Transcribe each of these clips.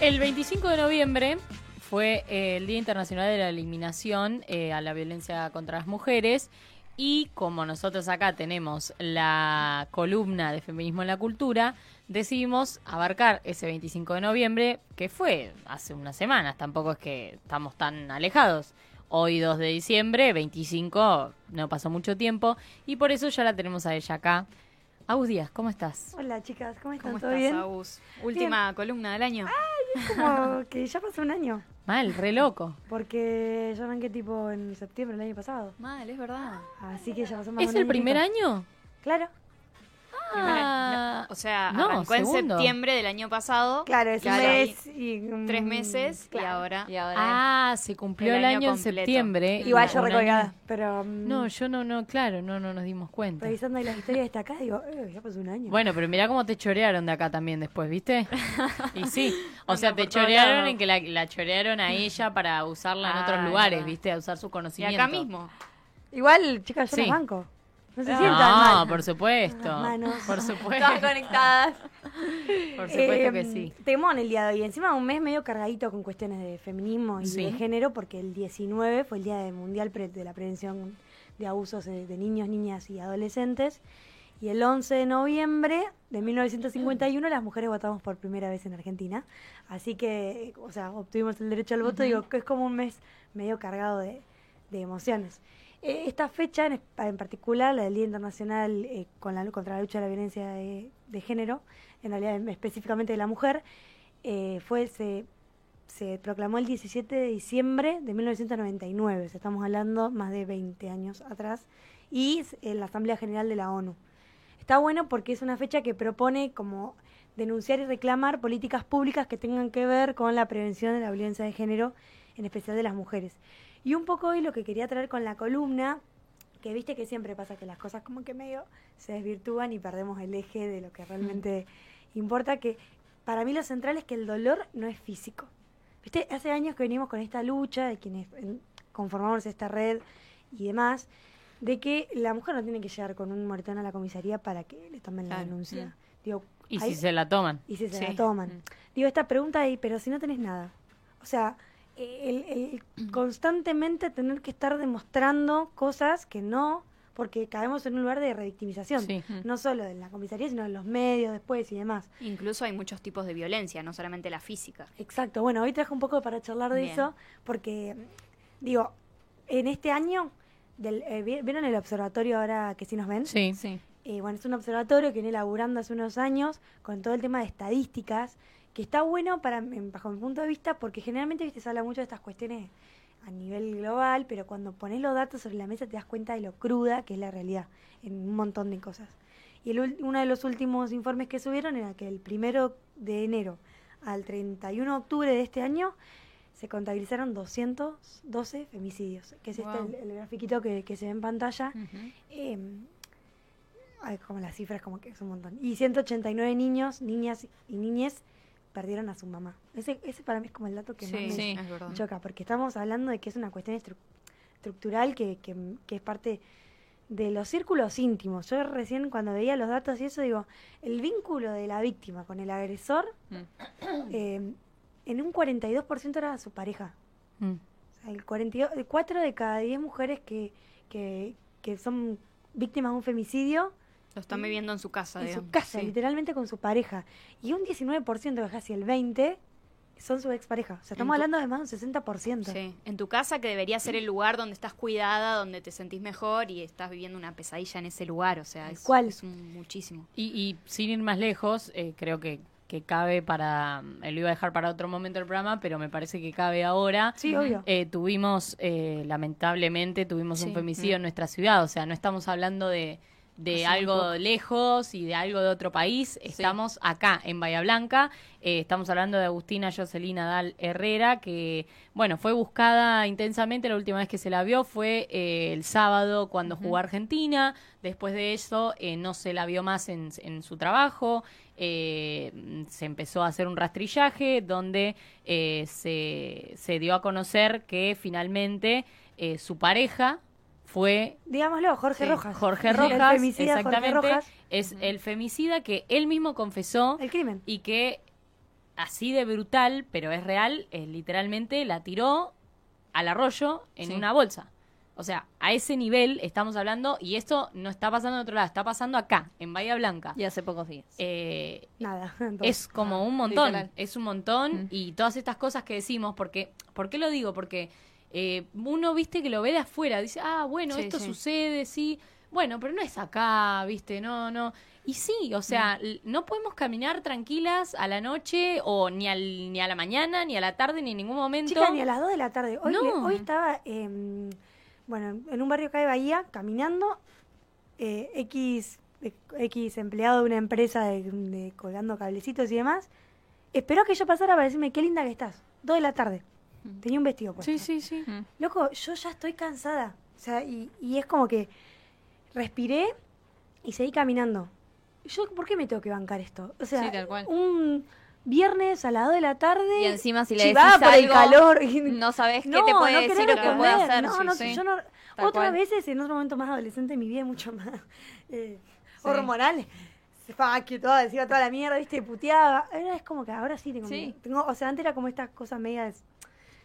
El 25 de noviembre fue eh, el Día Internacional de la Eliminación eh, a la Violencia contra las Mujeres y como nosotros acá tenemos la columna de Feminismo en la Cultura, decidimos abarcar ese 25 de noviembre, que fue hace unas semanas, tampoco es que estamos tan alejados. Hoy 2 de diciembre, 25, no pasó mucho tiempo y por eso ya la tenemos a ella acá. Agus Díaz, ¿cómo estás? Hola chicas, ¿cómo están? ¿Cómo ¿Todo estás, bien? Agus? Última columna del año. Es como que ya pasó un año, Mal, re loco. porque yo arranqué tipo en septiembre del año pasado. Mal, es verdad. Así que ya pasó más de ¿Es un el primer año? Claro, Ah, O sea, no, arrancó en segundo. septiembre del año pasado. claro, es Claro, y mes y... Tres meses claro. y ahora. Y ahora Ah, se cumplió el, año año, en septiembre. Igual yo recolgada, pero... mm, No, yo no, no, claro, no, no nos dimos cuenta. Revisando ahí las historias destacadas, digo, eh, ya pasó un año. Bueno, pero mirá cómo te chorearon de acá también después, ¿viste? Y sí, o sea, te chorearon en que la, la chorearon a ella para usarla en Ah, otros es lugares. ¿viste? A usar su Y conocimiento. acá mismo. Igual, chicas, yo Sí. las banco. No se sientan No, mal. por supuesto. Las manos. Por supuesto. Todas conectadas. Por supuesto que Eh, sí. Temón el día de hoy. Encima un mes medio cargadito con cuestiones de feminismo y Sí. de género, porque el 19 fue el Día de Mundial de la Prevención de Abusos de, de Niños, Niñas y Adolescentes. Y el 11 de noviembre de 1951 las mujeres votamos por primera vez en Argentina. Así que, o sea, obtuvimos el derecho al voto. Digo que es como un mes medio cargado de, de emociones. Eh, esta fecha en, en particular, la del Día Internacional eh, con la, contra la lucha de la violencia de, género, en realidad específicamente de la mujer, eh, fue se, se proclamó el 17 de diciembre de 1999, o sea, estamos hablando más de 20 años atrás, y en la Asamblea General de la ONU. Está bueno porque es una fecha que propone como denunciar y reclamar políticas públicas que tengan que ver con la prevención de la violencia de género, en especial de las mujeres. Y un poco hoy lo que quería traer con la columna, que viste que siempre pasa que las cosas como que medio se desvirtúan y perdemos el eje de lo que realmente importa, que para mí lo central es que el dolor no es físico. Viste, hace años que venimos con esta lucha de quienes en- conformamos esta red y demás, de que la mujer no tiene que llegar con un moretón a la comisaría para que le tomen la denuncia. Digo, Y hay- si se la toman. y si se Sí. la toman. Mm. Digo, esta pregunta ahí, pero si no tenés nada. O sea, el, el constantemente tener que estar demostrando cosas que no, porque caemos en un lugar de revictimización. Sí. No solo en la comisaría, sino en los medios después y demás. Incluso hay muchos tipos de violencia, no solamente la física. Exacto. Bueno, hoy traje un poco para charlar de Bien. eso, porque, digo, en este año, del, eh, ¿vi- ¿vieron el observatorio ahora que sí nos ven? Sí. Sí. Eh, bueno, es un observatorio que viene laburando hace unos años con todo el tema de estadísticas, que está bueno para, bajo mi punto de vista, porque generalmente ¿viste? se habla mucho de estas cuestiones a nivel global, pero cuando pones los datos sobre la mesa te das cuenta de lo cruda que es la realidad en un montón de cosas. Y el uno de los últimos informes que subieron era que el primero de enero al 31 de octubre de este año se contabilizaron 212 femicidios, que es este el, el grafiquito que, que se ve en pantalla. Eh, ay, como las cifras, como que es un montón. Y 189 niños, niñas y niñes perdieron a su mamá. Ese, ese para mí es como el dato que más me sí, es verdad. choca, porque estamos hablando de que es una cuestión estru- estructural que, que, que es parte de los círculos íntimos. Yo recién cuando veía los datos y eso digo, el vínculo de la víctima con el agresor, Mm. eh, en un 42% era su pareja. Mm. O sea, el 42, el 4 de cada 10 mujeres que, que, que son víctimas de un femicidio Lo están viviendo en su casa, en digamos. su casa, Sí. literalmente con su pareja. Y un 19%, casi el 20%, son su expareja. O sea, estamos tu- hablando de más de un 60%. Sí, en tu casa que debería ser el lugar donde estás cuidada, donde te sentís mejor y estás viviendo una pesadilla en ese lugar, o sea, es, cual. es un- muchísimo. Y, y sin ir más lejos, eh, creo que, que cabe para. eh, lo iba a dejar para otro momento el programa, pero me parece que cabe ahora. Sí, obvio. Eh, tuvimos, eh, lamentablemente, tuvimos un femicidio en nuestra ciudad. O sea, no estamos hablando de, de Hace algo lejos y de algo de otro país. Estamos acá, en Bahía Blanca. Eh, estamos hablando de Agustina Jocelyn Dal Herrera, que, bueno, fue buscada intensamente. La última vez que se la vio fue eh, el sábado cuando jugó Argentina. Después de eso, eh, no se la vio más en, en su trabajo. Eh, se empezó a hacer un rastrillaje donde eh, se, se dio a conocer que finalmente eh, su pareja fue Digámoslo, Jorge Sí, Rojas. Jorge El Rojas, Jorge exactamente, Rojas, es el femicida que él mismo confesó el crimen. y que así de brutal, pero es real, es literalmente la tiró al arroyo en Sí. una bolsa. O sea, a ese nivel estamos hablando, y esto no está pasando en otro lado, está pasando acá, en Bahía Blanca. Y hace pocos días. Eh, Nada. es como un montón, literal. es un montón Mm. y todas estas cosas que decimos, porque, ¿por qué lo digo? Porque eh, uno, viste, que lo ve de afuera, dice, ah, bueno, Sí, esto sí. sucede, sí, bueno, pero no es acá, viste, no, no. Y sí, o sea, no podemos caminar tranquilas a la noche o ni, al, ni a la mañana, ni a la tarde, ni en ningún momento. Chica, ni a las 2 de la tarde. Hoy, No. le- hoy estaba, em, bueno, en un barrio acá de Bahía, caminando, eh, X, eh, X empleado de una empresa de, de colgando cablecitos y demás, esperó que yo pasara para decirme, qué linda que estás. 2 de la tarde. Tenía un vestido puesto. Sí, sí, sí. Mm. Loco, yo ya estoy cansada. O sea, y, y es como que respiré y seguí caminando. Yo, ¿por qué me tengo que bancar esto? O sea, Sí, tal cual. un viernes a las 2 de la tarde. Y encima si le decís por el algo, calor. y- No sabes qué no, te puede no decir o qué puede hacer. No, sí, no, sí. yo no. Tal Otras cual. veces, en otro momento más adolescente de mi vida, mucho más eh, Sí. hormonal. Fuck you, todo, decía toda la mierda, viste, puteaba. Ahora es como que ahora sí tengo, Sí. tengo. O sea, antes era como estas cosas medias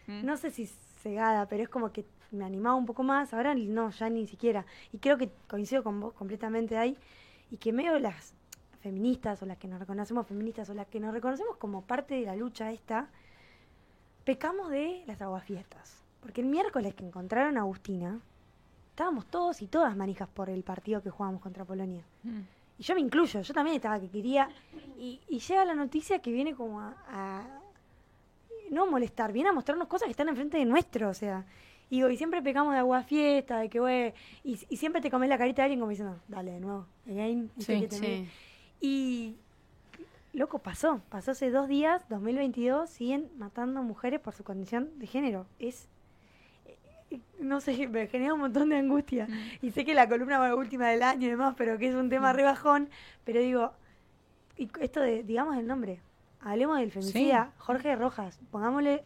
Mm. no sé si cegada, pero es como que me animaba un poco más, ahora no, ya ni siquiera. Y creo que coincido con vos completamente ahí, y que medio las feministas o las que nos reconocemos feministas o las que nos reconocemos como parte de la lucha esta, pecamos de las aguafiestas. Porque el miércoles que encontraron a Agustina, estábamos todos y todas manijas por el partido que jugábamos contra Polonia. Mm. Y yo me incluyo, yo también estaba que quería. Y, y llega la noticia que viene como a, a- No molestar, viene a mostrarnos cosas que están enfrente de nuestro, o sea. Y, siempre pecamos de agua fiesta, de que, güey. Y, y siempre te comes la carita de alguien como diciendo, dale de nuevo, again. Sí, Sí. Y. Loco, pasó. Pasó hace dos días, 2022, siguen matando mujeres por su condición de género. Es. eh, No sé, me genera un montón de angustia. Y sé que la columna fue la última del año y demás, pero que es un tema re bajón. Pero digo, y esto de, digamos el nombre. Hablemos del femicida, Jorge Rojas. Pongámosle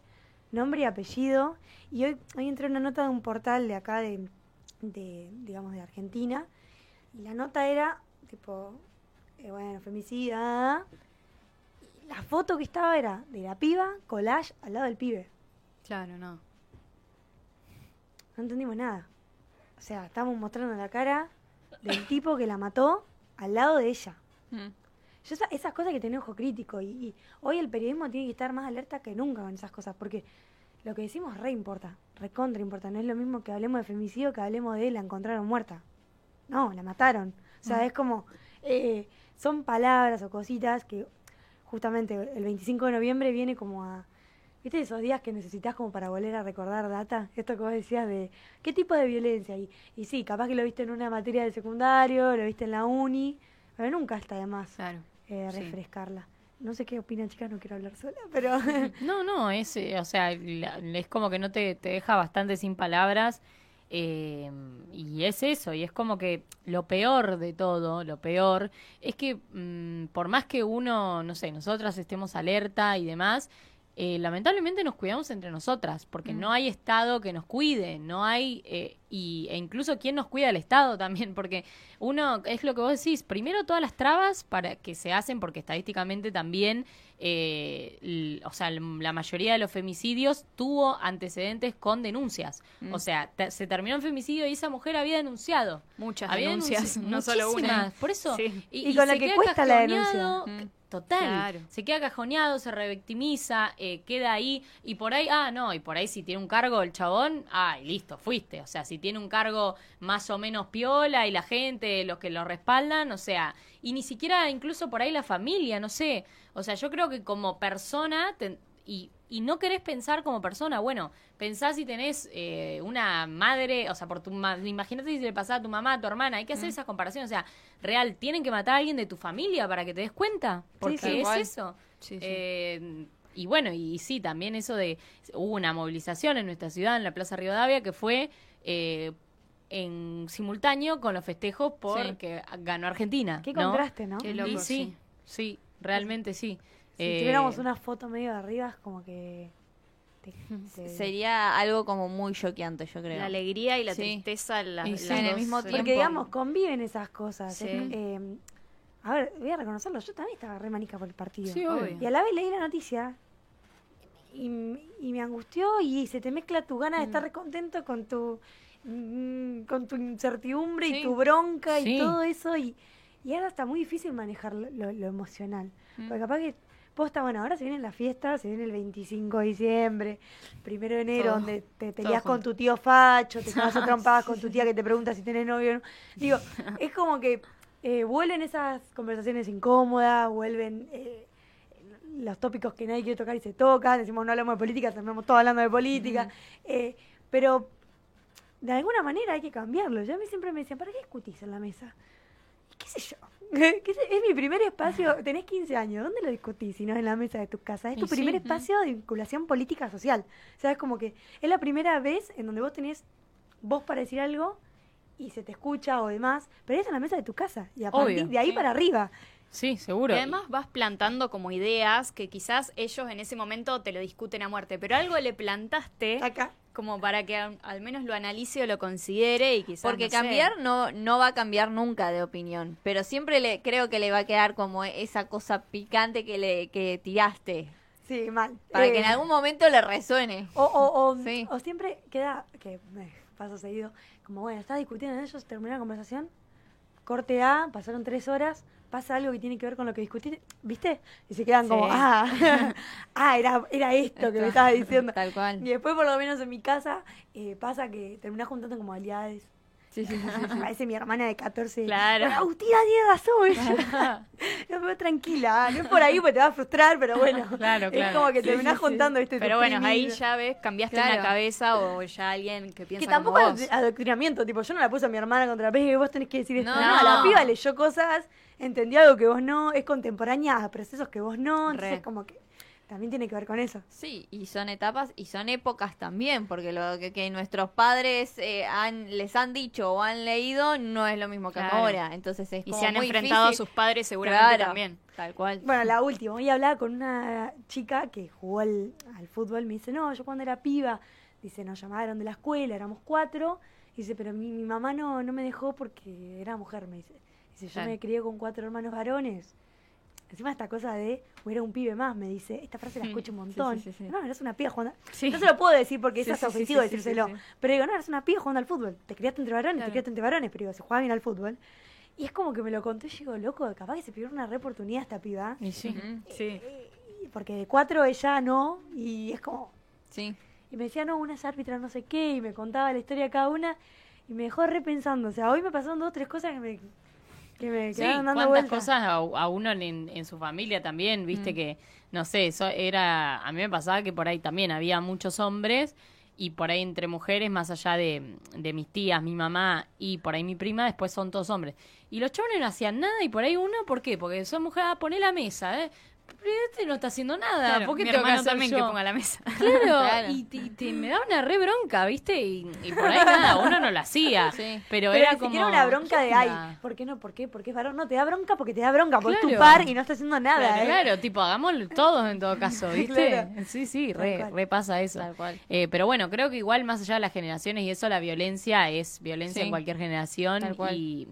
nombre y apellido. Y hoy, hoy entré en una nota de un portal de acá, de, de digamos, de Argentina. Y la nota era, tipo, eh, bueno, femicida. Y la foto que estaba era de la piba, collage, al lado del pibe. Claro, no. No entendimos nada. O sea, estábamos mostrando la cara del tipo que la mató al lado de ella. Mm. Yo esa- esas cosas que tener ojo crítico y, y hoy el periodismo tiene que estar más alerta que nunca con esas cosas porque lo que decimos re importa, recontra importa. No es lo mismo que hablemos de femicidio que hablemos de la encontraron muerta. No, la mataron. O sea, es como, eh, son palabras o cositas que justamente el 25 de noviembre viene como a... ¿Viste esos días que necesitas como para volver a recordar data? Esto que vos decías de qué tipo de violencia. Y, y sí, capaz que lo viste en una materia de secundario, lo viste en la uni, pero nunca está de más Claro. Eh, Sí. refrescarla. No sé qué opinan, chicas, no quiero hablar sola, pero No, no, es, eh, o sea, es como que no te, te deja bastante sin palabras. eh, y es eso, y es como que lo peor de todo, lo peor, es que mm, por más que uno, no sé, nosotras estemos alerta y demás, eh, lamentablemente nos cuidamos entre nosotras, porque no hay Estado que nos cuide, no hay, eh, y, e incluso quién nos cuida el Estado también, porque uno, es lo que vos decís, primero todas las trabas para que se hacen, porque estadísticamente también, eh, l- o sea, la mayoría de los femicidios tuvo antecedentes con denuncias. Mm. O sea, te- se terminó en femicidio y esa mujer había denunciado. Muchas Había denuncias, denunci- no solo una. Por eso. Sí. Y con se que queda cuesta la denuncia. cajoneado, Mm. Total. Claro. Se queda cajoneado, se revictimiza, eh, queda ahí. Y por ahí, ah, no, y por ahí si tiene un cargo el chabón, ah, y listo, fuiste. O sea, si tiene un cargo más o menos piola y la gente, los que lo respaldan, o sea, y ni siquiera incluso por ahí la familia, no sé. O sea, yo creo que como persona, te- y, y no querés pensar como persona, bueno, pensás si tenés eh, una madre, o sea, por tu ma- imagínate si le pasaba a tu mamá, a tu hermana, hay que hacer esas comparaciones, o sea, real, tienen que matar a alguien de tu familia para que te des cuenta, porque sí. es Igual. eso. Sí. Eh, y bueno, y, sí, también eso de, hubo una movilización en nuestra ciudad, en la Plaza Rivadavia, que fue eh, en simultáneo con los festejos porque ganó Argentina. qué ¿no? contraste, ¿no? Qué Y loco, sí, sí. sí, realmente sí. Si Eh, tuviéramos una foto medio de arriba, es como que... te- te- Sería algo como muy choqueante, yo creo. La alegría y la Sí. tristeza la, Y las sí, en el mismo eh, tiempo. Porque, digamos, conviven esas cosas. Eh, a ver, voy a reconocerlo, yo también estaba re manica por el partido. Sí, obvio. Y a la vez leí la noticia y, me angustió y se te mezcla tu gana de estar re contento con tu mm, con tu incertidumbre y tu bronca Sí. y todo eso y, y ahora está muy difícil manejar lo, lo- lo emocional. Porque capaz que posta, bueno, ahora se vienen las fiestas, se viene el 25 de diciembre, primero de enero, Todo- donde te peleas con tu tío Facho, te a trompadas con tu tía que te pregunta si tienes novio o no. Digo, es como que eh, vuelven esas conversaciones incómodas, vuelven eh, los tópicos que nadie quiere tocar y se tocan, decimos no hablamos de política, terminamos todos hablando de política, eh, pero de alguna manera hay que cambiarlo. Yo a mí siempre me decían, ¿para qué discutís en la mesa? ¿Qué sé yo? ¿Qué sé? Es mi primer espacio, tenés 15 años, ¿dónde lo discutís si no es en la mesa de tu casa? Es Y tu sí, primer espacio de vinculación política social. O sea, es como que es la primera vez en donde vos tenés voz para decir algo y se te escucha o demás, pero es en la mesa de tu casa y a Obvio, de ahí sí. para arriba. Sí, seguro. Y además vas plantando como ideas que quizás ellos en ese momento te lo discuten a muerte, pero algo le plantaste Acá. como para que al, al menos lo analice o lo considere y quizás Porque no sé. cambiar no, no va a cambiar nunca de opinión, pero siempre le creo que le va a quedar como esa cosa picante que le que tiraste, Sí, mal. para Eh, que en algún momento le resuene. O, o, o, Sí. o siempre queda, que me pasa seguido, como bueno, estás discutiendo en ellos, terminó la conversación, corte A, pasaron tres horas, pasa algo que tiene que ver con lo que discutiste, ¿viste? Y se quedan como, Sí. ah, ah, era, era esto que me estabas diciendo. Tal cual. Y después, por lo menos en mi casa, eh, pasa que terminás juntando como aliadas. Sí, sí, sí, sí. Parece mi hermana de 14. Claro. "Bueno, Agustina tiene razón. ella". no, pero tranquila, no es por ahí porque te va a frustrar, pero bueno. Claro, Es claro. como que terminás sí, sí. juntando, ¿viste? Pero bueno, ahí ya ves, cambiaste Claro. una cabeza o ya alguien que piensa Que tampoco como es vos. adoctrinamiento, tipo, yo no la puse a mi hermana contra la pez, vos tenés que decir esto. No, No, la no. piba leyó cosas, entendió algo que vos no, es contemporánea a procesos que vos no, entonces Re. como que también tiene que ver con eso. Sí, y son etapas y son épocas también, porque lo que, que nuestros padres eh, han, les han dicho o han leído no es lo mismo que Claro. ahora. Entonces es Y como se han muy enfrentado a sus padres seguramente Claro, también. Tal cual. Bueno, la última, hoy hablaba con una chica que jugó al, al fútbol, me dice, no, yo cuando era piba, dice, nos llamaron de la escuela, éramos cuatro, dice, pero mi, mi mamá no, no me dejó porque era mujer, me dice. Dice, yo Claro. me crié con cuatro hermanos varones. Encima esta cosa de, o era un pibe más, me dice, esta frase la Mm, escucho un montón. sí, sí, sí. No, eres una piba jugando. No se lo puedo decir porque es ofensivo decírselo. Pero digo, no, eres una piba jugando al fútbol. Te criaste entre varones, Claro. te criaste entre varones, pero digo, se juega bien al fútbol. Y es como que me lo contó y digo, loco, capaz que se pidió una re oportunidad esta piba. Y sí. Sí. Porque de cuatro ella no, y es como. Sí. Y me decía, no, una es árbitra, no sé qué, y me contaba la historia de cada una, y me dejó repensando. O sea, hoy me pasaron dos o tres cosas que me, que me Sí, quedaron dando cuántas cosas a, a uno en, en su familia también, viste que, no sé, eso era, a mí me pasaba que por ahí también había muchos hombres y por ahí entre mujeres, más allá de, de mis tías, mi mamá y por ahí mi prima, después son todos hombres. Y los chavales no hacían nada y por ahí uno, ¿por qué? Porque son mujeres, ah, poné la mesa, ¿eh? Pero este no está haciendo nada, Claro, ¿por qué mi tengo que hermano hacer también yo? que ponga la mesa. Claro, Claro. Y, te- y te- me da una re bronca, ¿viste? Y, y por ahí nada, uno no lo hacía. Sí. Pero, Pero era ni como. siquiera una bronca ¿qué de, ay? ¿por qué no? ¿Por qué? ¿Por qué es varón? No, te da bronca porque te da bronca, porque es tu Claro. par y no está haciendo nada. Claro, ¿eh? claro, tipo, hagámoslo todos en todo caso, ¿viste? Claro. Sí, sí, re, pasa eso. Tal cual. Eh, pero bueno, creo que igual más allá de las generaciones y eso, la violencia es violencia Sí. en cualquier generación. Tal cual. Y,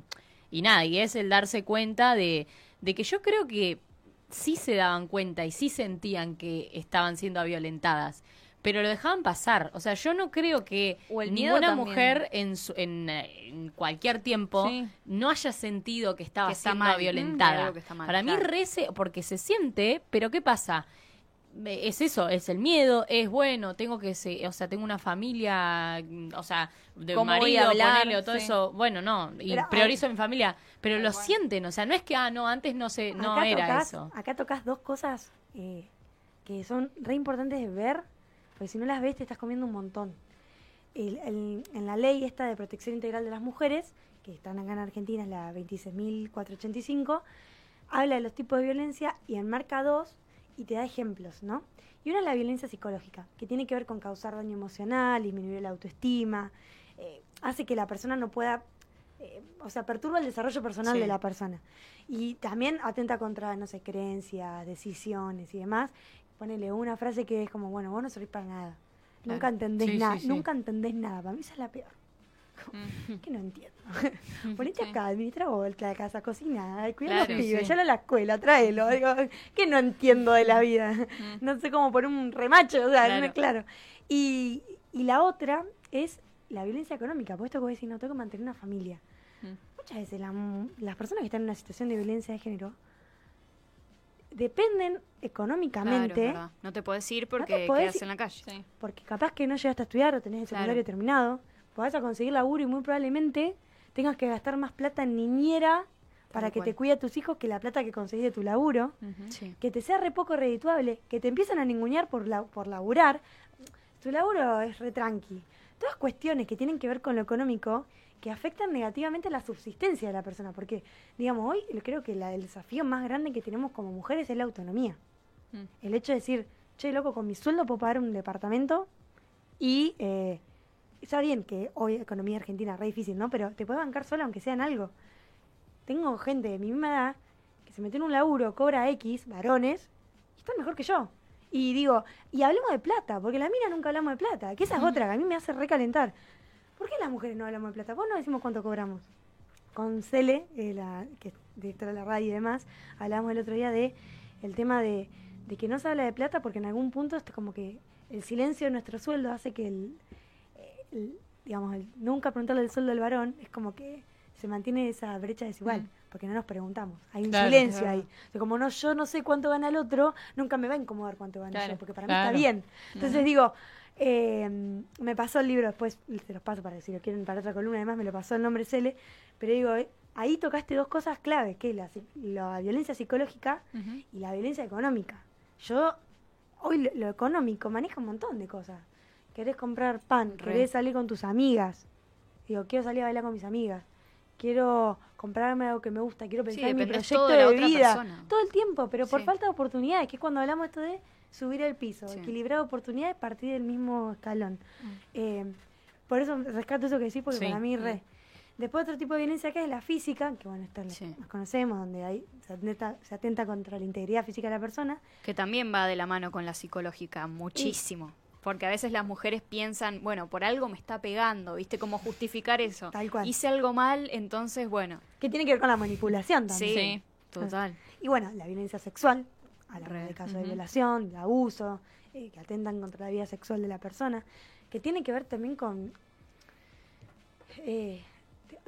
y nada, y es el darse cuenta de, de que yo creo que sí se daban cuenta y sí sentían que estaban siendo violentadas. Pero lo dejaban pasar. O sea, yo no creo que ninguna mujer en, su- en, en cualquier tiempo Sí. no haya sentido que estaba Que siendo. Mm, violentada. algo que está mal, Para mí claro. rece, porque se siente, pero ¿qué pasa? Eh, Es eso, es el miedo, es bueno, tengo que, se, o sea, tengo una familia, o sea, de ¿Cómo voy marido, a hablar? ponele, o todo Sí. eso, bueno, no, y Pero, priorizo a mi familia, pero lo sienten, o sea, no es que, ah, no, antes no se, no acá era tocas, eso. Acá tocas dos cosas eh, que son re importantes de ver, porque si no las ves te estás comiendo un montón. El- el- en la ley esta de protección integral de las mujeres, que están acá en Argentina, es la 26.485, habla de los tipos de violencia y enmarca dos y te da ejemplos, ¿no? Y una es la violencia psicológica, que tiene que ver con causar daño emocional, disminuir la autoestima, eh, hace que la persona no pueda, eh, o sea, perturba el desarrollo personal Sí. de la persona. Y también atenta contra, no sé, creencias, decisiones y demás. Ponele una frase que es como, bueno, vos no servís para nada. Nunca entendés Sí, nada, sí. nunca entendés nada. Para mí esa es la peor. Que no entiendo. Ponete acá, administra vos la casa, cocina, cuida a Claro, los pibes, sí. llévalo a la escuela, tráelo. Digo, que no entiendo de la vida. No sé cómo poner un remacho, o sea, Claro. no- claro. Y, y la otra es la violencia económica, puesto que vos decís, no, tengo que mantener una familia. Muchas veces la las personas que están en una situación de violencia de género dependen económicamente no te puedes ir porque podés quedas ir- en la calle. Sí. porque capaz que no llegaste a estudiar o tenés el Claro. secundario terminado, podés a conseguir laburo y muy probablemente tengas que gastar más plata en niñera para que cual. te cuide a tus hijos que la plata que conseguís de tu laburo, Sí. que te sea re poco redituable, que te empiezan a ningunear por, la, por laburar. Tu laburo es re tranqui. Todas cuestiones que tienen que ver con lo económico que afectan negativamente la subsistencia de la persona, porque, digamos, hoy creo que la, el desafío más grande que tenemos como mujeres es la autonomía. Mm. El hecho de decir, che, loco, con mi sueldo puedo pagar un departamento y eh, está bien que hoy economía argentina es re difícil, ¿no? Pero te puedes bancar sola aunque sea en algo. Tengo gente de mi misma edad que se metió en un laburo, cobra X, varones, y están mejor que yo. Y digo, y hablemos de plata, porque la mina nunca hablamos de plata, que esa es otra que a mí me hace recalentar. ¿Por qué las mujeres no hablamos de plata? Vos no decimos cuánto cobramos. Con Cele, eh, la, que es directora de la radio y demás, hablamos el otro día de el tema de, de que no se habla de plata porque en algún punto es como que el silencio de nuestro sueldo hace que el, el- digamos, el nunca preguntarle el sueldo del varón es como que se mantiene esa brecha desigual, Mm. porque no nos preguntamos. Hay un Claro, silencio claro. ahí. O sea, como no, yo no sé cuánto gana el otro, nunca me va a incomodar cuánto gana Claro, yo, porque para mí está bien. Entonces digo, eh, me pasó el libro, después se los paso para si lo quieren para otra columna, además me lo pasó el nombre Cele, pero digo, eh, ahí tocaste dos cosas claves, que es la, la violencia psicológica y la violencia económica. Yo, hoy lo, lo económico maneja un montón de cosas. Querés comprar pan, Re. querés salir con tus amigas. Digo, quiero salir a bailar con mis amigas. Quiero comprarme algo que me gusta, quiero pensar en mi proyecto de vida. persona. Todo el tiempo, pero por Sí. falta de oportunidades, que es cuando hablamos esto de subir el piso, Sí. equilibrar oportunidades, partir del mismo escalón. Mm. Eh, por eso rescato eso que decís, porque para mí re. Después otro tipo de violencia que es la física, que bueno, esta Sí. conocemos, donde hay, se, atenta, se atenta contra la integridad física de la persona. Que también va de la mano con la psicológica, muchísimo. Porque a veces las mujeres piensan, bueno, por algo me está pegando, ¿viste? Cómo justificar eso. Tal cual. Hice algo mal, entonces, bueno. Que tiene que ver con la manipulación también. Sí, total. Y bueno, la violencia sexual, hablamos Re. de casos de Ujú. violación, de abuso, eh, que atentan contra la vida sexual de la persona, que tiene que ver también con... eh,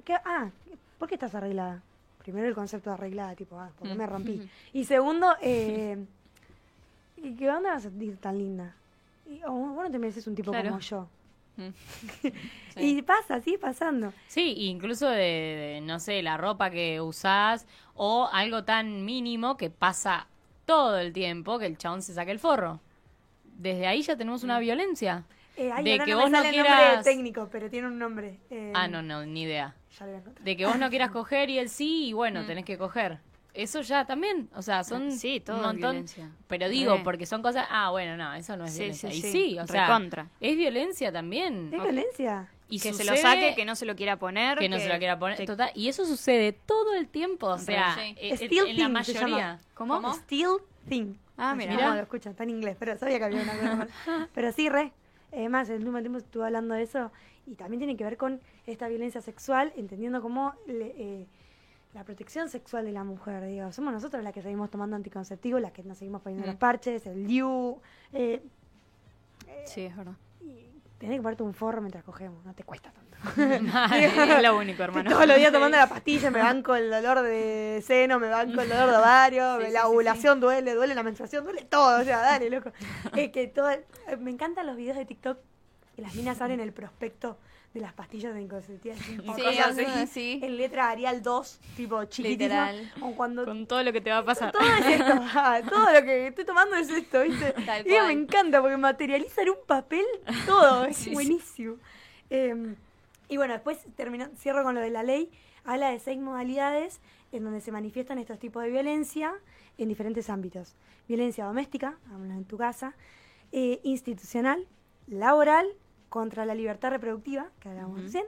que- ah, ¿por qué estás arreglada? Primero el concepto de arreglada, tipo, ah, ¿por qué me rompí? Y segundo, eh, ¿y ¿qué dónde vas a ir tan linda? Y, oh, vos no te mereces un tipo Claro. como yo. Mm. Y pasa, sigue pasando. Sí, incluso de, de, no sé, la ropa que usás o algo tan mínimo que pasa todo el tiempo que el chabón se saque el forro. Desde ahí ya tenemos una violencia. Eh, ay, De ahora que no vos no el nombre quieras- técnico, pero tiene un nombre. eh, Ah, no, no, ni idea. Ya lo voy a encontrar. De que vos no quieras coger y él sí, y bueno, tenés que coger. Eso ya también, o sea, son Sí, todo un es montón. violencia. Pero digo, porque son cosas. Ah, bueno, no, eso no es Sí, violencia. sí, y sí, sí, o sea, es violencia también. ¿Es violencia? Y que se lo saque, que no se lo quiera poner. que no se lo quiera poner. te- Total, y eso sucede todo el tiempo, o sea, Sí. en, Steel en la mayoría. ¿Cómo? ¿Cómo? Steel Thing. Ah, mira. como lo escuchan, está en inglés, pero sabía que había una cosa. Pero sí, re. Además, en el último tiempo estuve hablando de eso y también tiene que ver con esta violencia sexual, entendiendo cómo le- eh, la protección sexual de la mujer, digo, somos nosotros las que seguimos tomando anticonceptivos, las que nos seguimos poniendo Mm. los parches, el DIU, eh, Sí, es verdad. y tenés que ponerte un forro mientras cogemos, no te cuesta tanto. es lo único, hermano. Todos los días tomando la pastilla, me banco el dolor de seno, me banco el dolor de ovario, la ovulación duele, duele la menstruación, duele todo, o sea, dale, loco. Es que todo, me encantan los videos de TikTok que las minas abren el prospecto de las pastillas de anticonceptivas o Sí, cosas así, así, sí. en letra Arial 2, tipo chiquitísima, Literal. o cuando Con todo lo que te va a pasar. todo es esto, ah, todo lo que estoy tomando es esto, ¿viste? Tal Y cual. me encanta porque materializa en un papel todo, es Sí, sí. buenísimo. Eh, y bueno, después termino, cierro con lo de la ley. Habla de seis modalidades en donde se manifiestan estos tipos de violencia en diferentes ámbitos. Violencia doméstica, en tu casa, eh, institucional, laboral, contra la libertad reproductiva, que hablamos recién,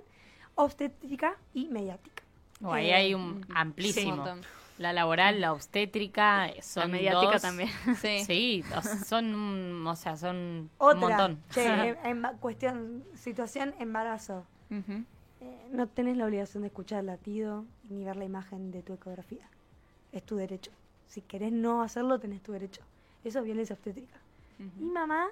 obstétrica y mediática. O ahí Eh, hay un amplísimo. un montón. la laboral, la obstétrica, son La mediática dos- también. Sí. Son, un- o sea, son Otra, un montón. che, Sí. em- cuestión, situación embarazo. Eh, no tenés la obligación de escuchar latido ni ver la imagen de tu ecografía. Es tu derecho. Si querés no hacerlo, tenés tu derecho. Eso es violencia obstétrica. Mi mamá,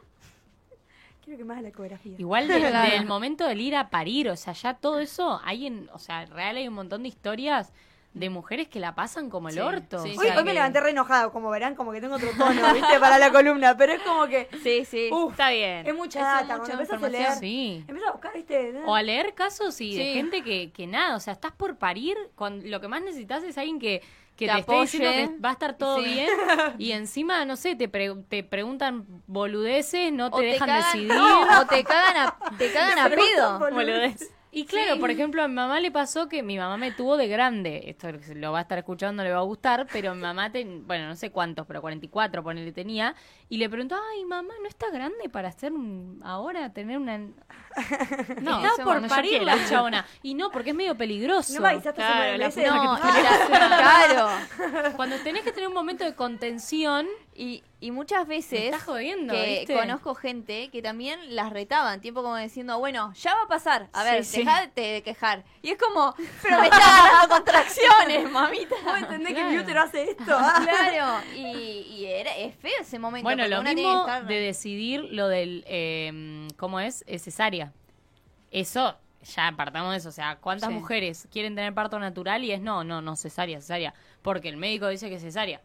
quiero que me haga la ecografía. Igual de- del momento del ir a parir, o sea, ya todo eso, hay en, o sea, real hay un montón de historias de mujeres que la pasan como el Sí, orto. sí, Hoy, me levanté re enojado, como verán, como que tengo otro tono, ¿viste? Para la columna, pero es como que Sí, sí. Uf, Está bien. es mucha data. mucha empiezas a leer, Sí. empiezas a buscar, ¿viste? O a leer casos y de gente que, que nada, o sea, estás por parir, cuando lo que más necesitas es alguien que, que Te te, esté diciendo apoye. que va a estar todo Sí. bien y encima, no sé, te, pre- te preguntan boludeces, no te, O te dejan cagan, decidir. no, o te cagan a, te cagan a pedo. Boludez. Y claro, Sí. por ejemplo, a mi mamá le pasó que mi mamá me tuvo de grande. Esto lo va a estar escuchando, le va a gustar, pero mi mamá, ten- bueno, no sé cuántos, pero 44 ponele tenía. Y le preguntó, ay, mamá, ¿no está grande para hacer un, ahora, tener una... No, estaba por parir la chabona. Y no, porque es medio peligroso. No me avisaste hace Claro, la No, la- claro. Cuando tenés que tener un momento de contención, Y, y muchas veces estás jodiendo, que ¿viste? conozco gente que también las retaban, tipo como diciendo, bueno, ya va a pasar, a ver, Sí, sí. dejate de quejar. Y es como, pero me está contracciones, mamita. ¿Vos entendés que mi útero hace esto? ah? Claro, y, y era, es feo ese momento. Bueno, lo mismo estar- de decidir lo del, eh, ¿cómo es? Es cesárea. Eso, ya apartamos de eso. O sea, ¿cuántas Sí. mujeres quieren tener parto natural y es no, no, no, cesárea, cesárea? Porque el médico dice que es cesárea.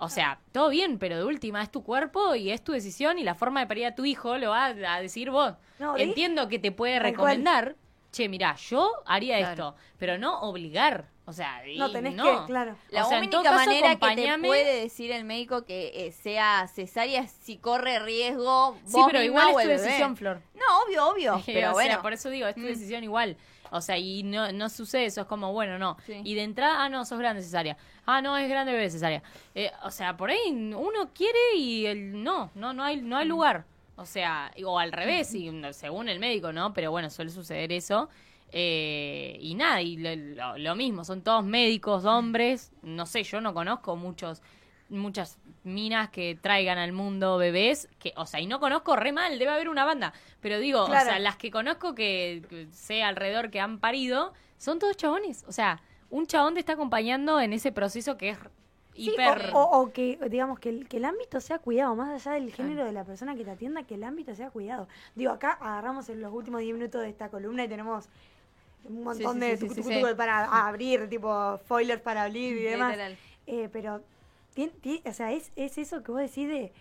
O sea, todo bien, pero de última es tu cuerpo y es tu decisión y la forma de parir a tu hijo lo vas a decir vos. No, Entiendo que te puede recomendar, che, mira, yo haría Claro. esto, pero no obligar. O sea, No, tenés no. que, claro. La O sea, única caso, manera que te puede decir el médico que eh, sea cesárea es si corre riesgo. Sí, vos pero misma igual es tu decisión, Flor. No, obvio, obvio. o Pero sea, bueno. por eso digo, es tu Mm. decisión igual. O sea, y no, no sucede eso, es como, bueno, no. Sí. Y de entrada, ah, no, sos grande cesárea. Ah, no, es grande bebé cesárea. Eh, o sea, por ahí uno quiere y el no, no, no hay, no hay lugar. O sea, o al revés, y, no, según el médico, ¿no? Pero bueno, suele suceder eso. Eh, y nada, y lo, lo- lo mismo, son todos médicos, hombres. No sé, yo no conozco muchos muchas minas que traigan al mundo bebés, que, o sea, y no conozco re mal, debe haber una banda, pero digo, Claro. o sea, las que conozco que, que sé alrededor que han parido, son todos chabones, o sea, un chabón te está acompañando en ese proceso que es Sí, hiper... o, o- o que, digamos, que el, que el ámbito sea cuidado, más allá del género de la persona que te atienda, que el ámbito sea cuidado. Digo, acá agarramos en los últimos 10 minutos de esta columna y tenemos un montón sí, de sí, tucu, tucu, tucu para abrir, tipo spoilers para abrir y demás. Eh, pero, tien- o sea, es, es eso que vos decís de,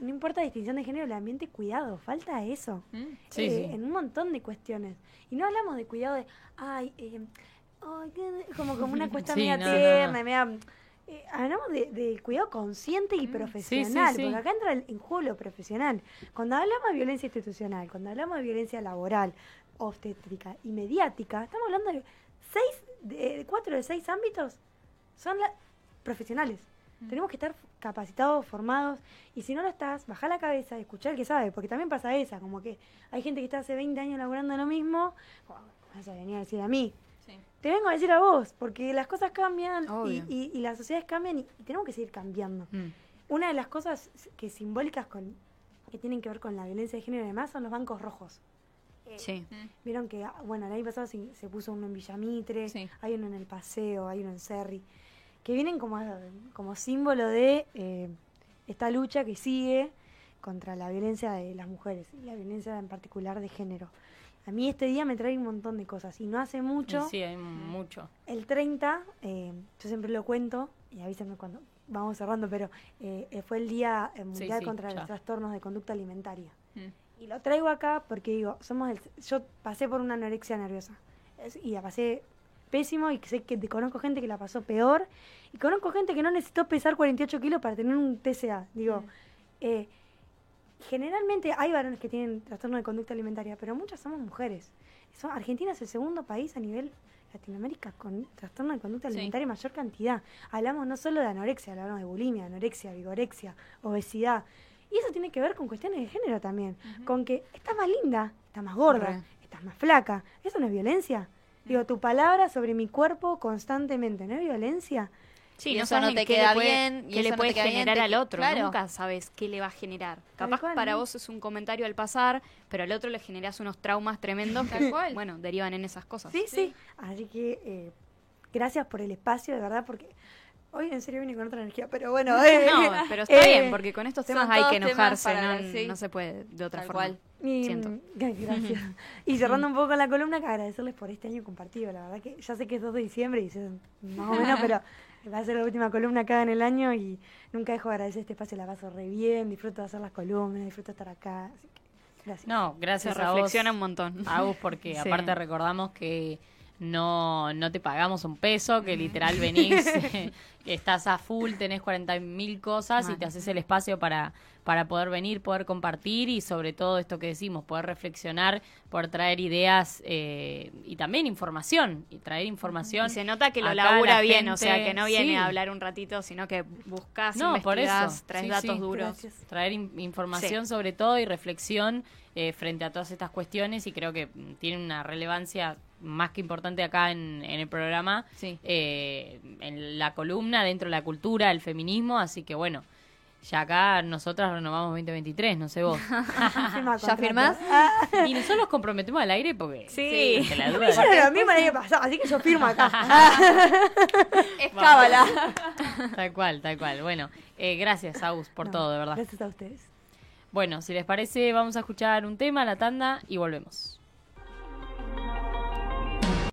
no importa distinción de género, el ambiente cuidado, falta eso. Mm. Sí, eh, sí. En un montón de cuestiones. Y no hablamos de cuidado de, ay, eh, como, como una cuestión Sí, media no, tierna, no. media... eh, hablamos de, de cuidado consciente y sí, profesional, porque acá entra el- en juego lo profesional. Cuando hablamos de violencia institucional, cuando hablamos de violencia laboral, obstétrica y mediática, estamos hablando de seis, de, cuatro de seis ámbitos son la- profesionales. Tenemos que estar capacitados, formados, y si no lo estás, baja la cabeza y escuchar el que sabe, porque también pasa esa, como que hay gente que está hace 20 años laburando lo mismo, como, me vas a decir a mí, Sí. te vengo a decir a vos, porque las cosas cambian y, y- y las sociedades cambian y, y tenemos que seguir cambiando. Mm. Una de las cosas que simbólicas con que tienen que ver con la violencia de género y demás son los bancos rojos. Eh, Sí. Vieron que, ah, bueno, el año pasado se, se puso uno en Villamitre, Sí. hay uno en El Paseo, hay uno en Serri, que vienen como, como símbolo de eh, esta lucha que sigue contra la violencia de las mujeres y la violencia en particular de género. A mí este día me trae un montón de cosas y no hace mucho, sí, hay mucho. el 30, eh, yo siempre lo cuento y avísenme cuando vamos cerrando, pero eh, fue el Día eh, Mundial sí, contra ya. los Trastornos de Conducta Alimentaria. Mm. Y lo traigo acá porque digo, somos el, yo pasé por una anorexia nerviosa y la pasé pésimo y sé que conozco gente que la pasó peor y conozco gente que no necesitó pesar 48 kilos para tener un TCA. Digo, eh, generalmente hay varones que tienen trastorno de conducta alimentaria, pero muchas somos mujeres. Son- Argentina es el segundo país a nivel Latinoamérica con trastorno de conducta Sí. alimentaria en mayor cantidad. Hablamos no solo de anorexia, hablamos de bulimia, anorexia, vigorexia, obesidad. Y eso tiene que ver con cuestiones de género también. Con que estás más linda, estás más gorda, estás más flaca. ¿Eso no es violencia? Digo, tu palabra sobre mi cuerpo constantemente, ¿no es violencia? Sí, y no eso sabes no te queda bien, y qué le puede te queda bien, generar te al otro. claro. Nunca sabes qué le va a generar. Capaz cual, para ¿no? vos es un comentario al pasar, pero al otro le generas unos traumas tremendos que, Tal cual. bueno, derivan en esas cosas. Sí, sí. Así que eh, gracias por el espacio, de verdad, porque hoy en serio vine con otra energía, pero bueno. eh, No, pero está eh, bien, porque con estos temas hay que enojarse, no, sí. no se puede de otra Tal forma. cual. Y, Siento. mm, Gracias. Y cerrando un poco con la columna, que agradecerles por este año compartido. La verdad que ya sé que es 2 de diciembre y sé más o menos, pero va a ser la última columna acá en el año y nunca dejo de agradecer este espacio. La paso re bien, disfruto de hacer las columnas, disfruto de estar acá. Así que gracias. No, Se gracias a vos. reflexiona un montón. Agus, porque Sí. aparte recordamos que no, no te pagamos un peso, que literal venís, eh, estás a full, tenés 40 mil cosas y te haces el espacio para, para poder venir, poder compartir y sobre todo esto que decimos, poder reflexionar, poder traer ideas eh, y también información, y traer información. Y se nota que lo labura la bien, o sea, que no viene sí. a hablar un ratito, sino que buscas, No, por eso. traes Sí, datos sí. duros. Gracias. traer in- información sobre todo y reflexión eh, frente a todas estas cuestiones y creo que mm, tiene una relevancia más que importante acá en, en el programa, Sí. eh, en la columna, dentro de la cultura, el feminismo, así que bueno, ya acá nosotras renovamos 2023, no sé vos. ¿Ya firmás? Y nosotros nos comprometemos al aire porque... Sí. ante la duda. Eso era lo mismo el año pasado, así que yo firmo acá. Es cábala. Tal cual, tal cual. Bueno, eh, gracias, Agus, por No, todo, de verdad. Gracias a ustedes. Bueno, si les parece, vamos a escuchar un tema, la tanda, y volvemos.